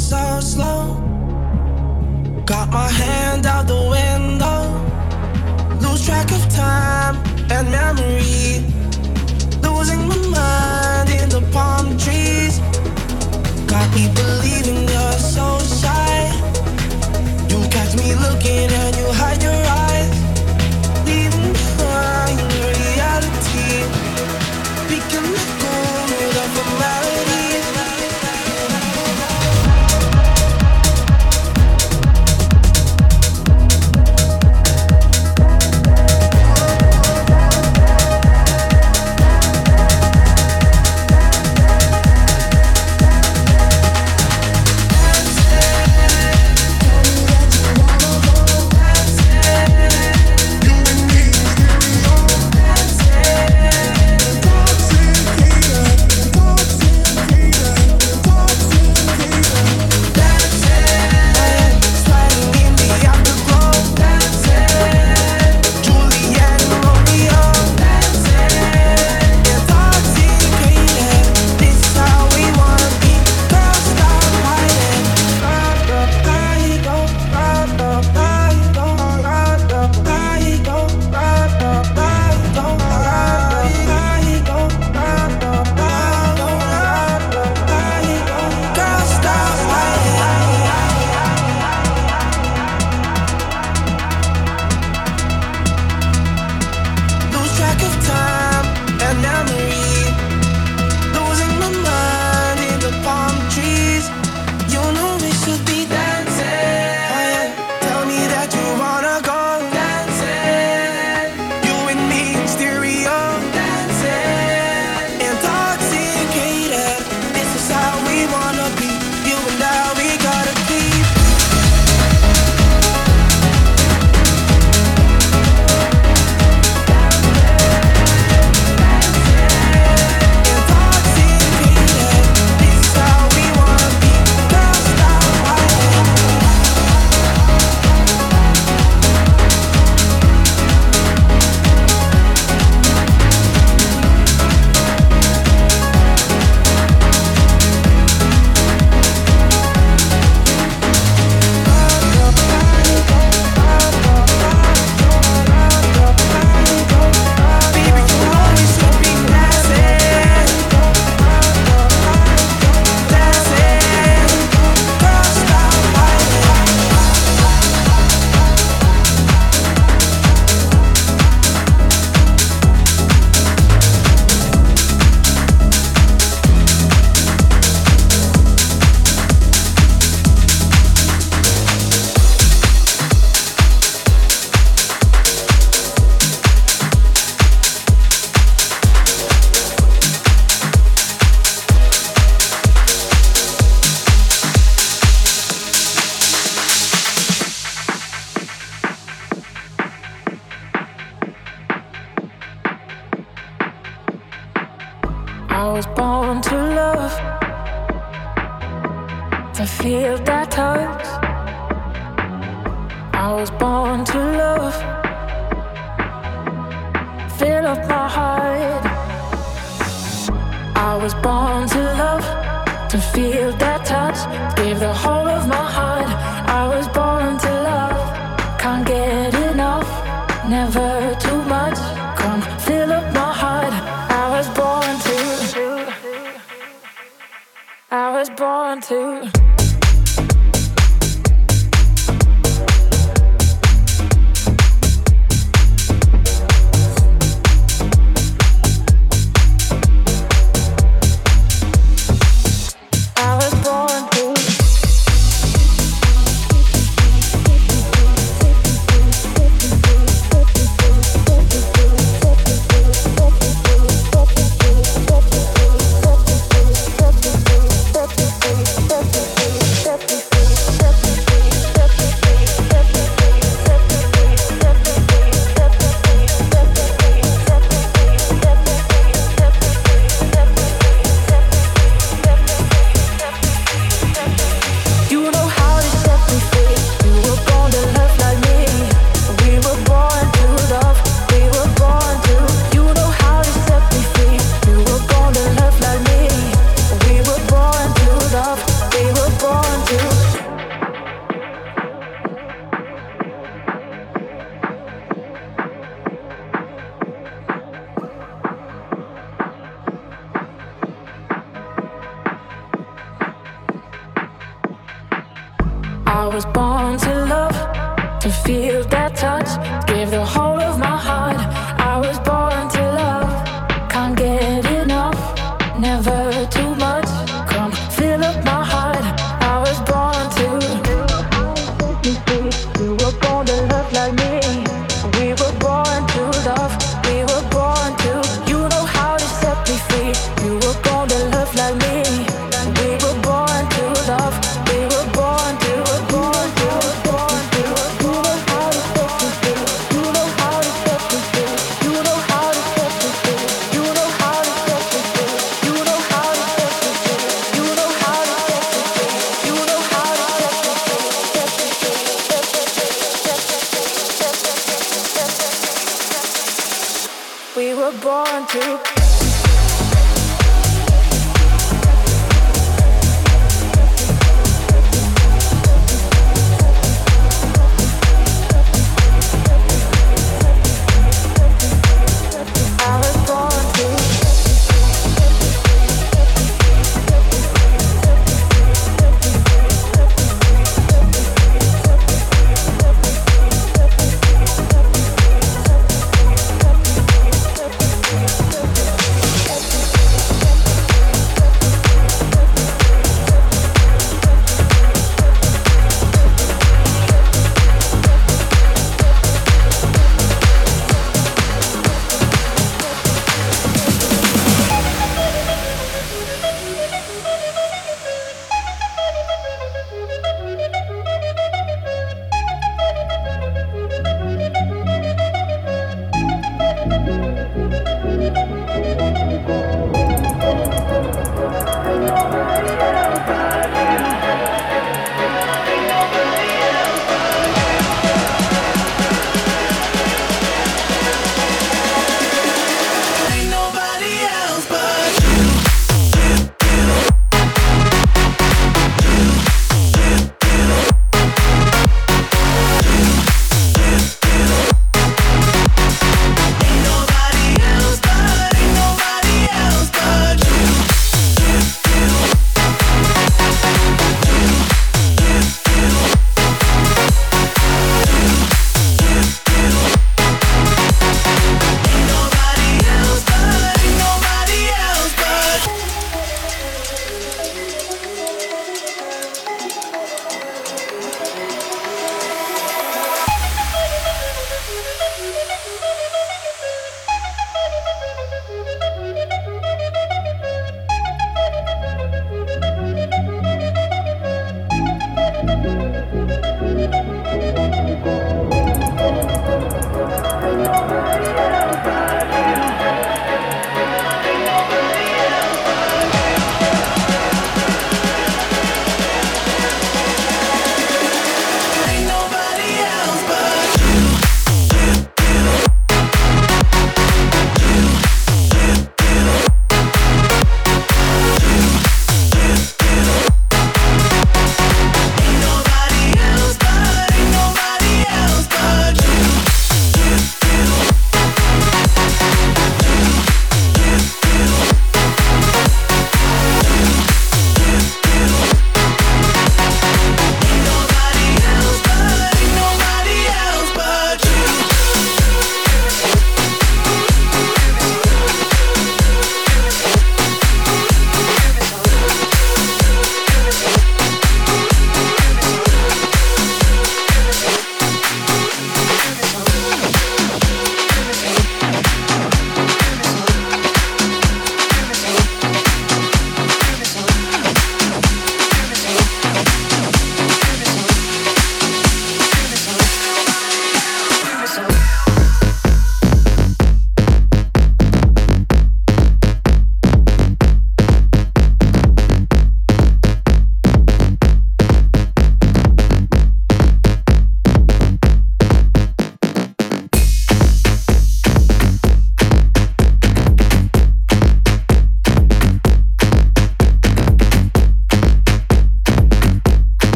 so slow. Got my hand out the window. Lose track of time and memory. Losing my mind in the palm trees. Got me believing you're so shy. You catch me looking at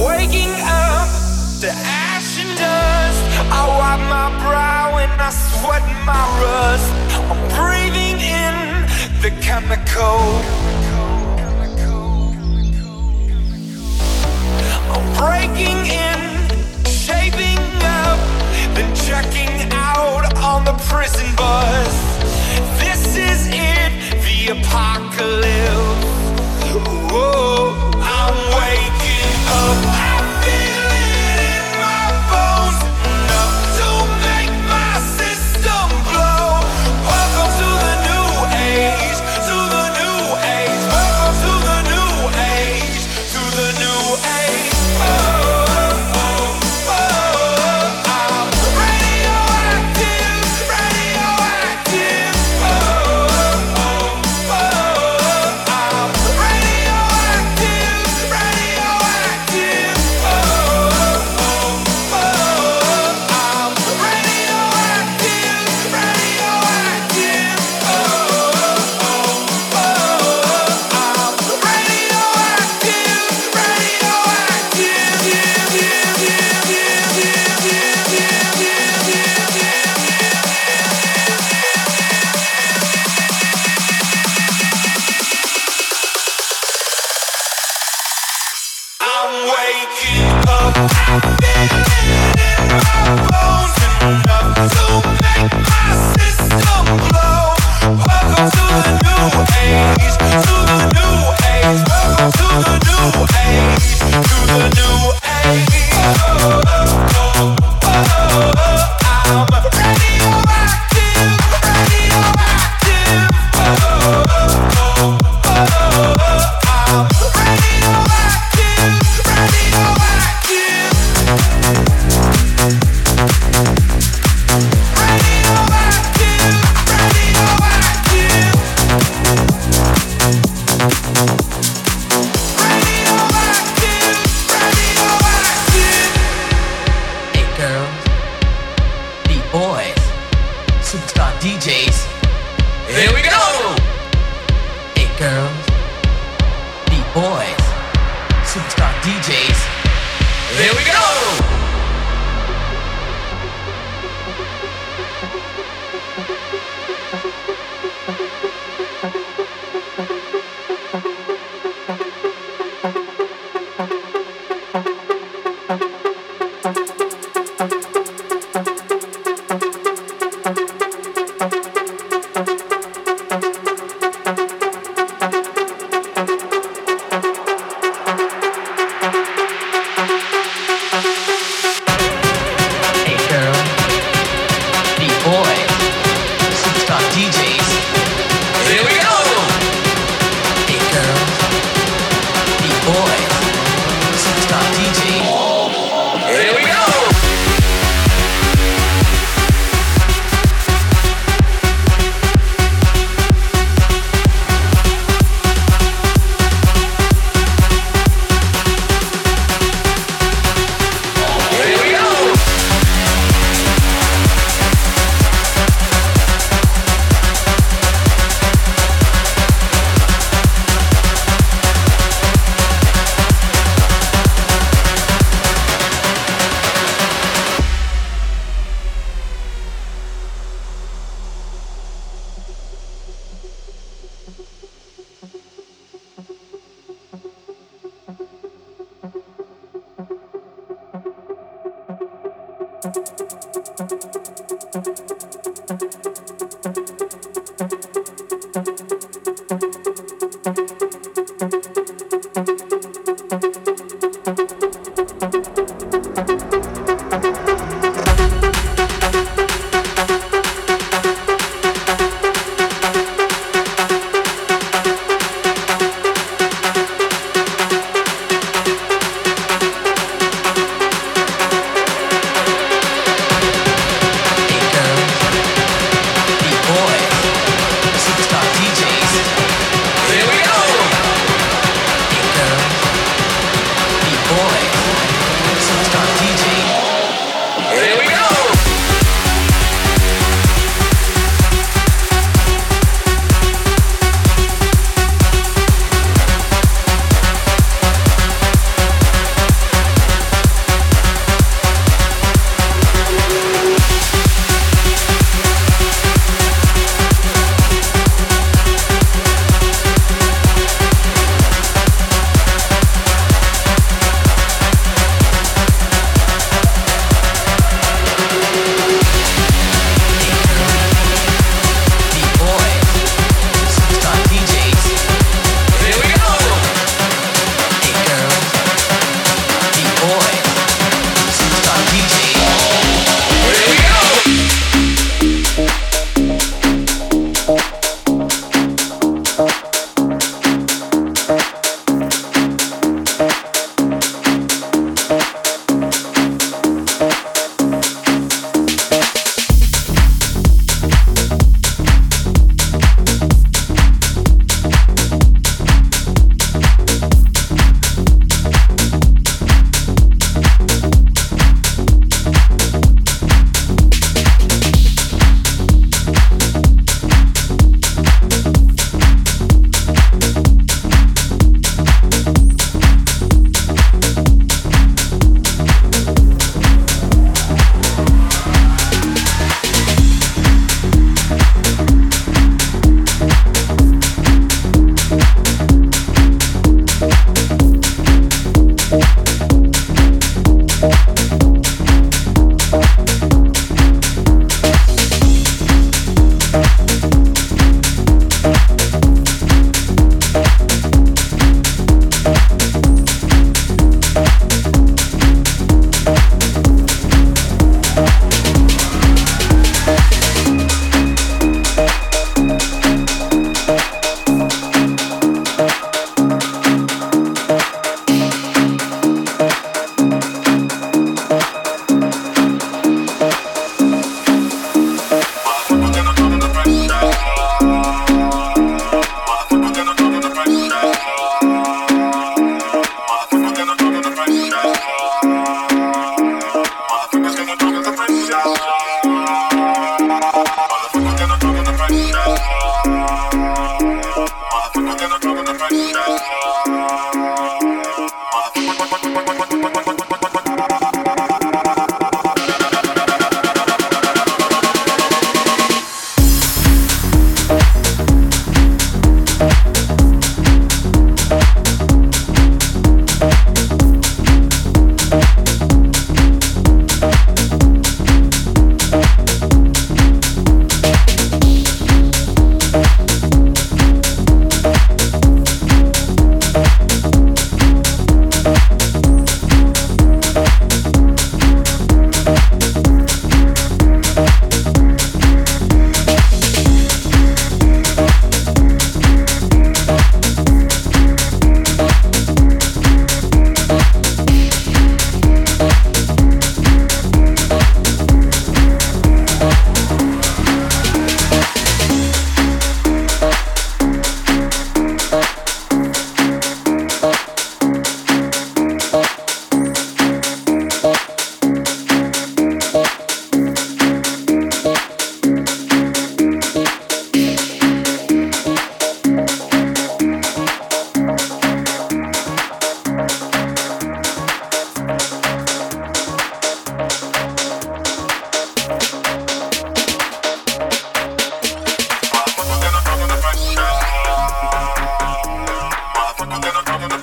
waking up to ash and dust. I wipe my brow and I sweat my rust. I'm breathing in the chemical. I'm breaking in, shaping up, then checking out on the prison bus. This is it, the apocalypse. Whoa, I'm waking. Oh.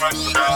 Russia.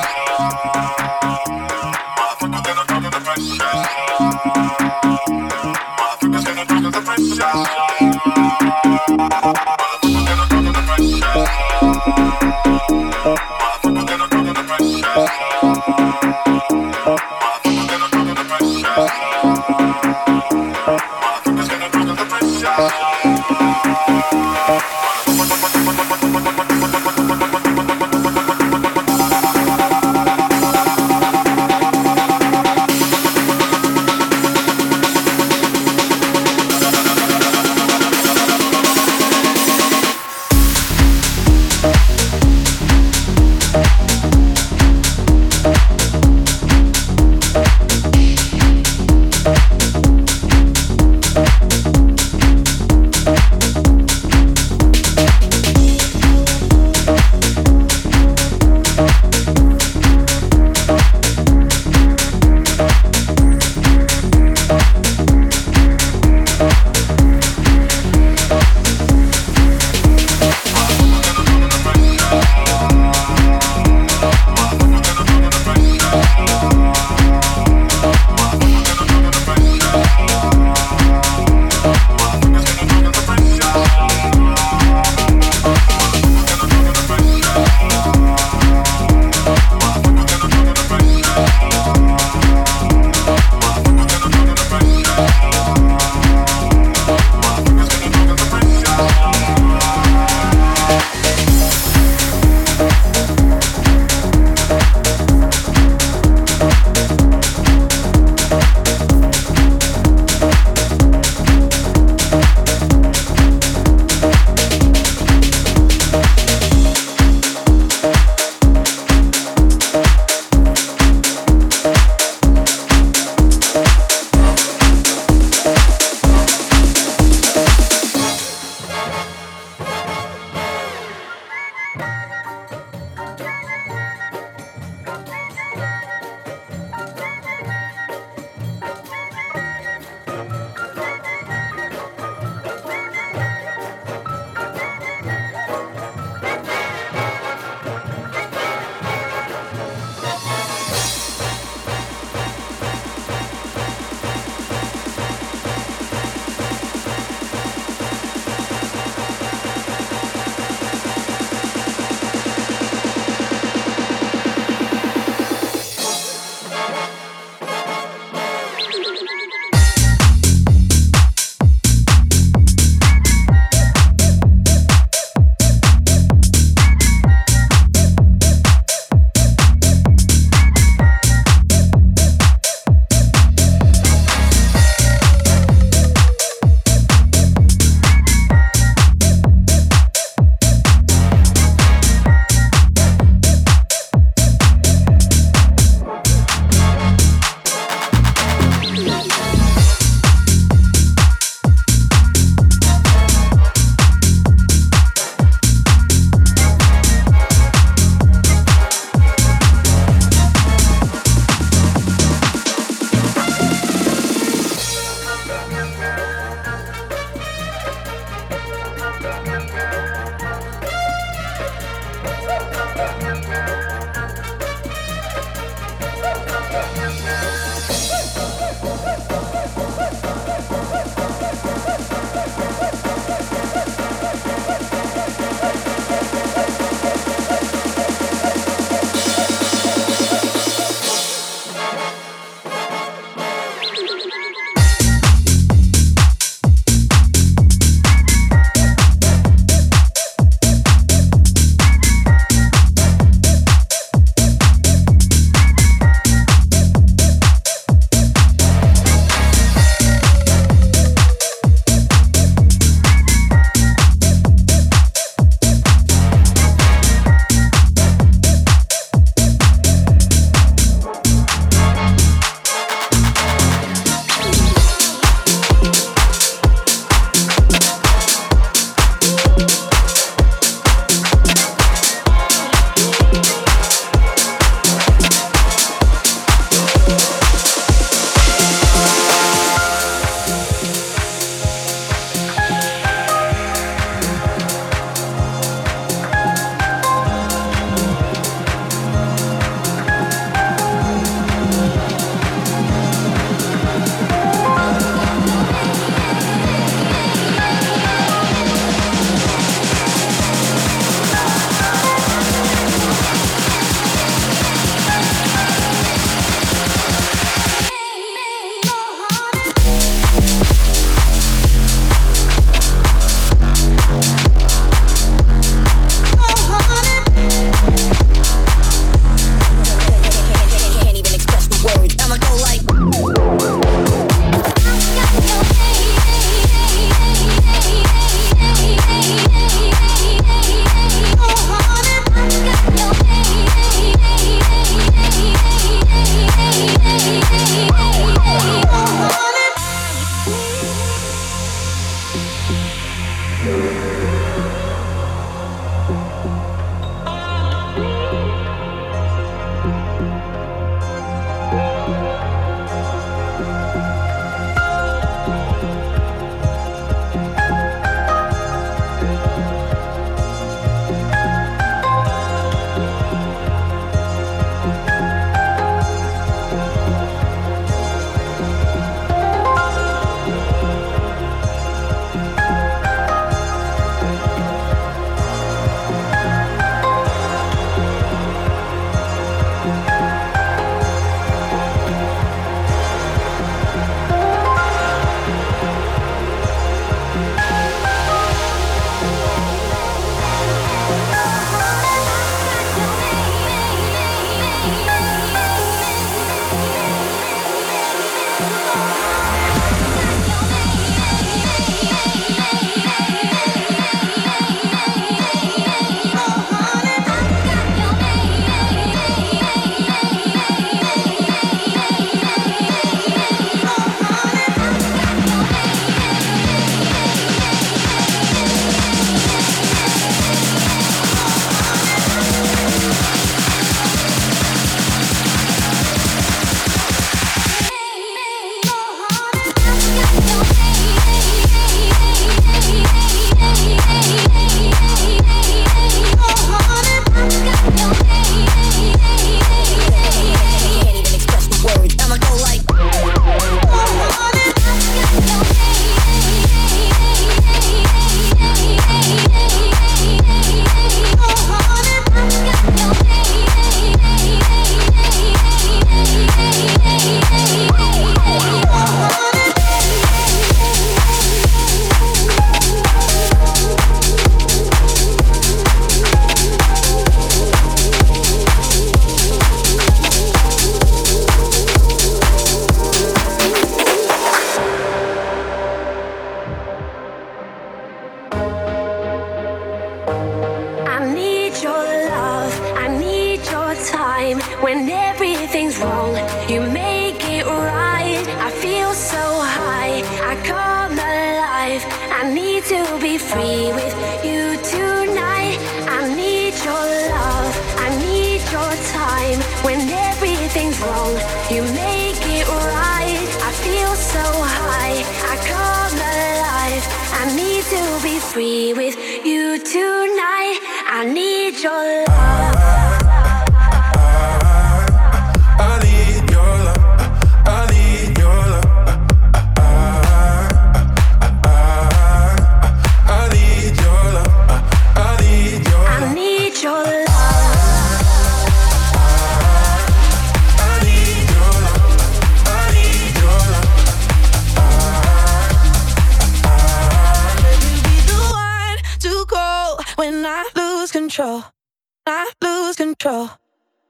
control,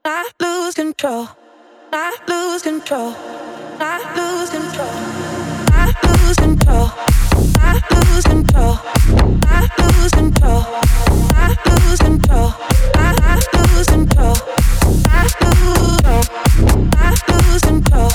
not lose control, not lose control, not lose control, not lose control, not lose control, not lose control, not lose control, not lose control, not lose control, not lose control.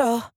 Control.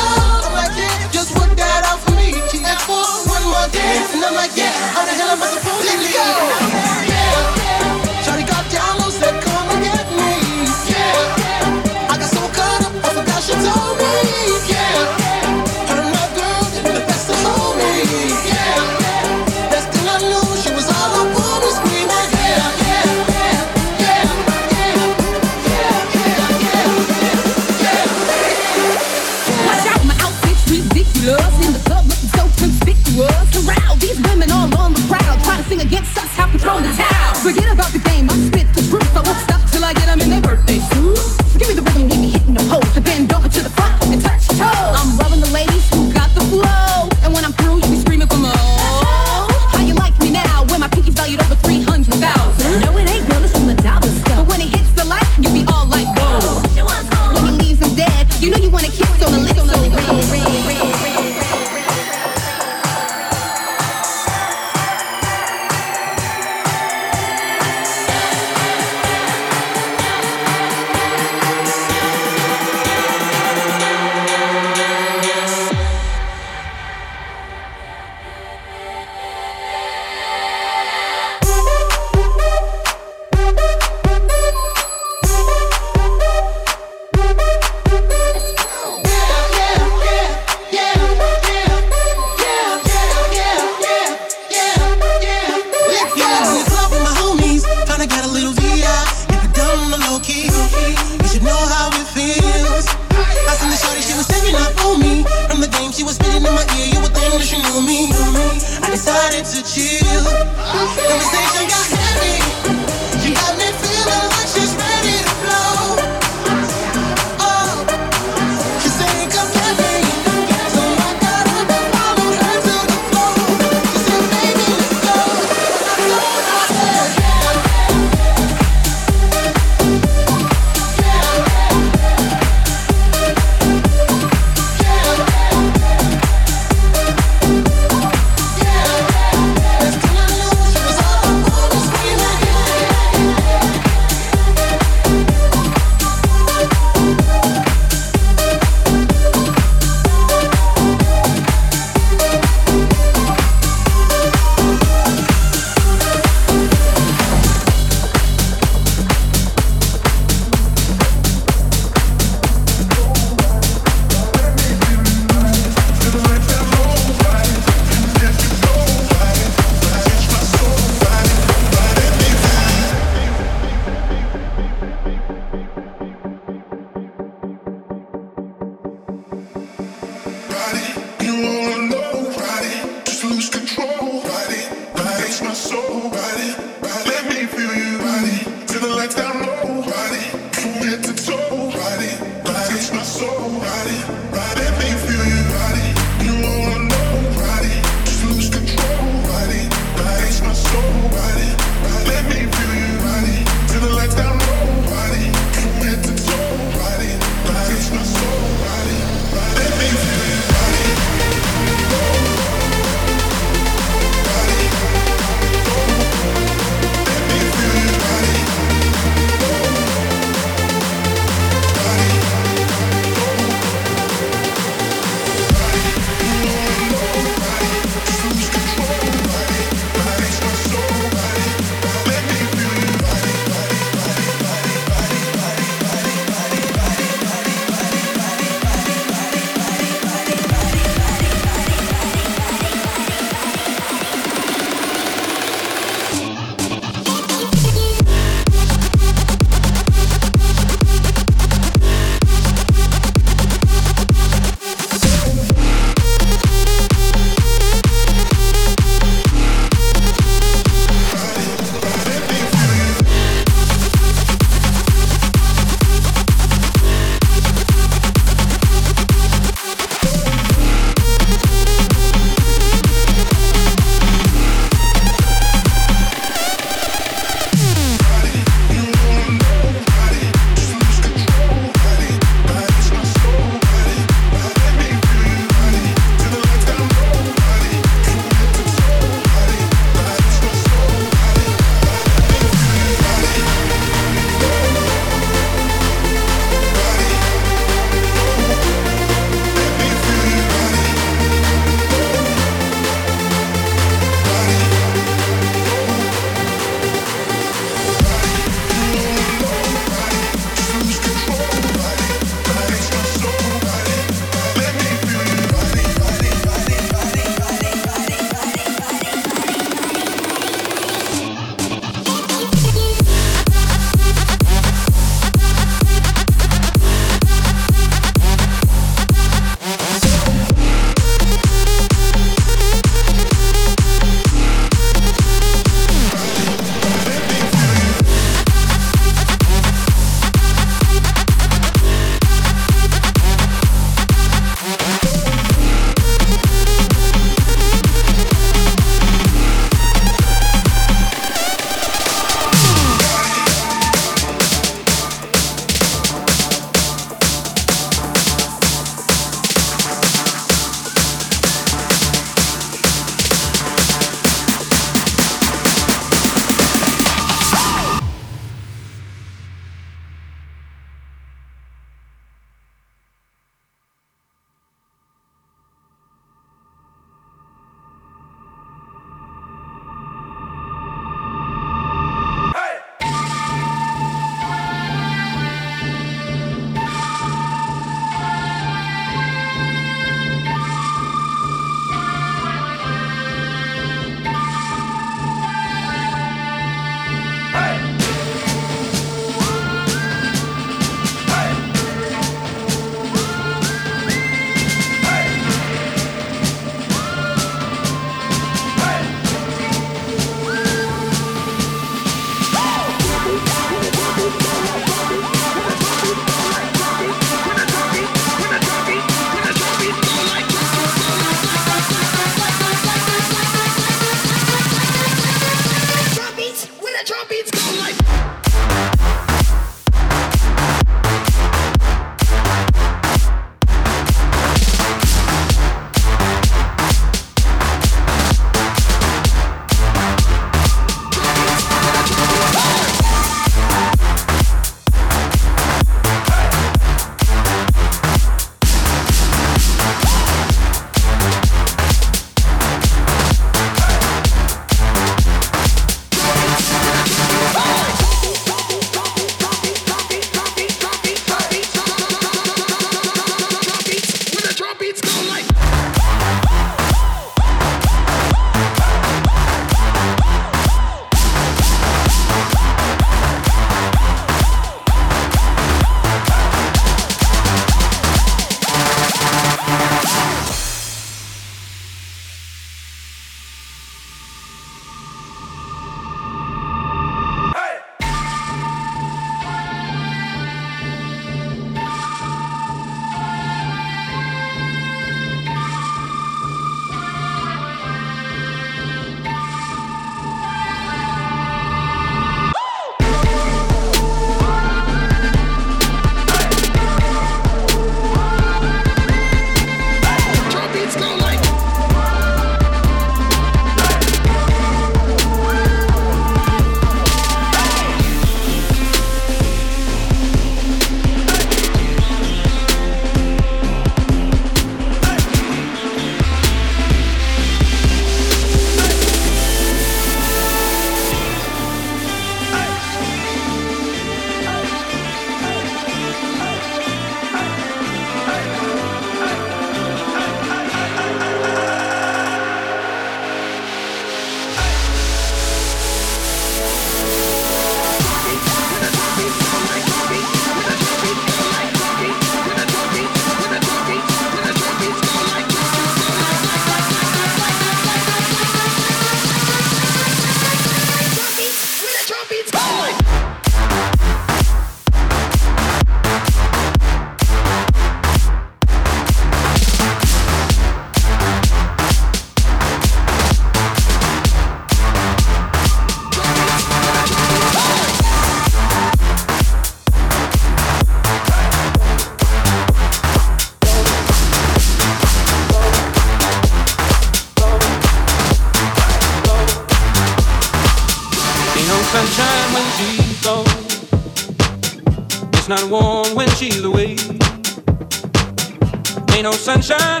no sunshine.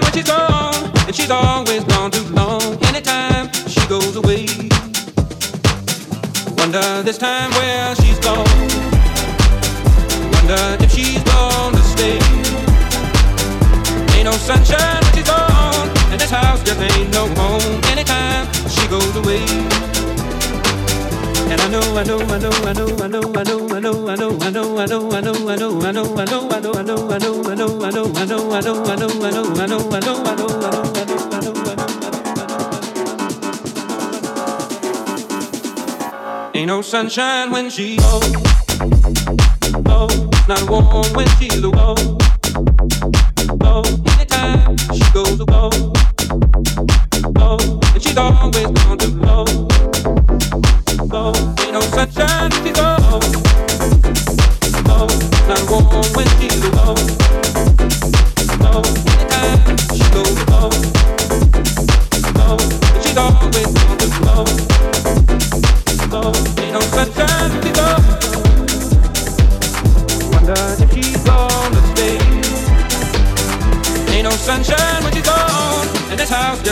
sunshine when she oh oh not warm when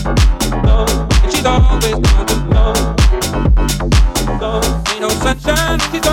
She's always down to blow. Ain't no sunshine. She's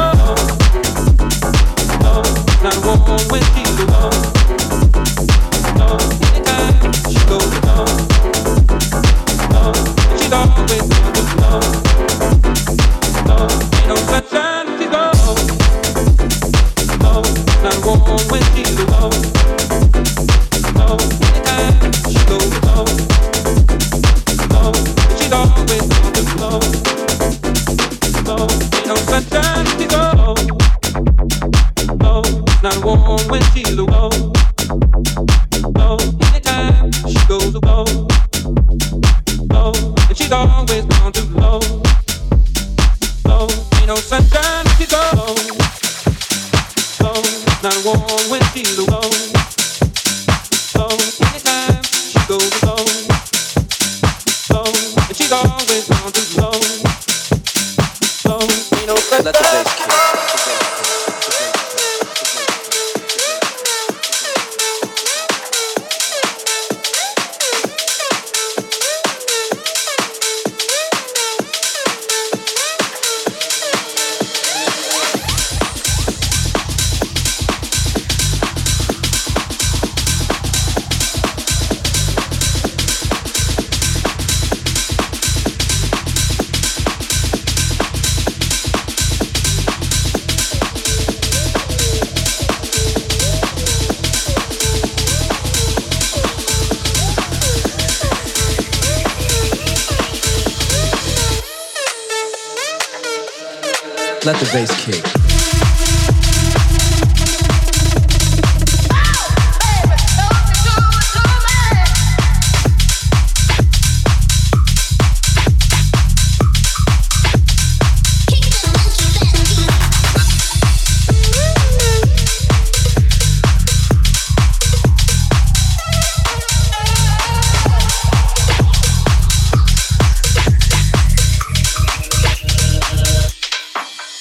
let the bass kick.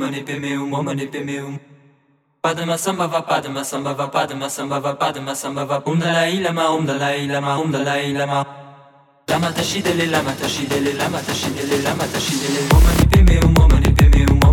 Meu, momanipe meu, momanipe meu. Padma samba va padma samba va padma samba va padma samba va um dalai lama um dalai lama um dalai lama. Lama tashidele lama tashidele lama tashidele lama tashidele momanipe meu, momanipe meu, momanipe meu.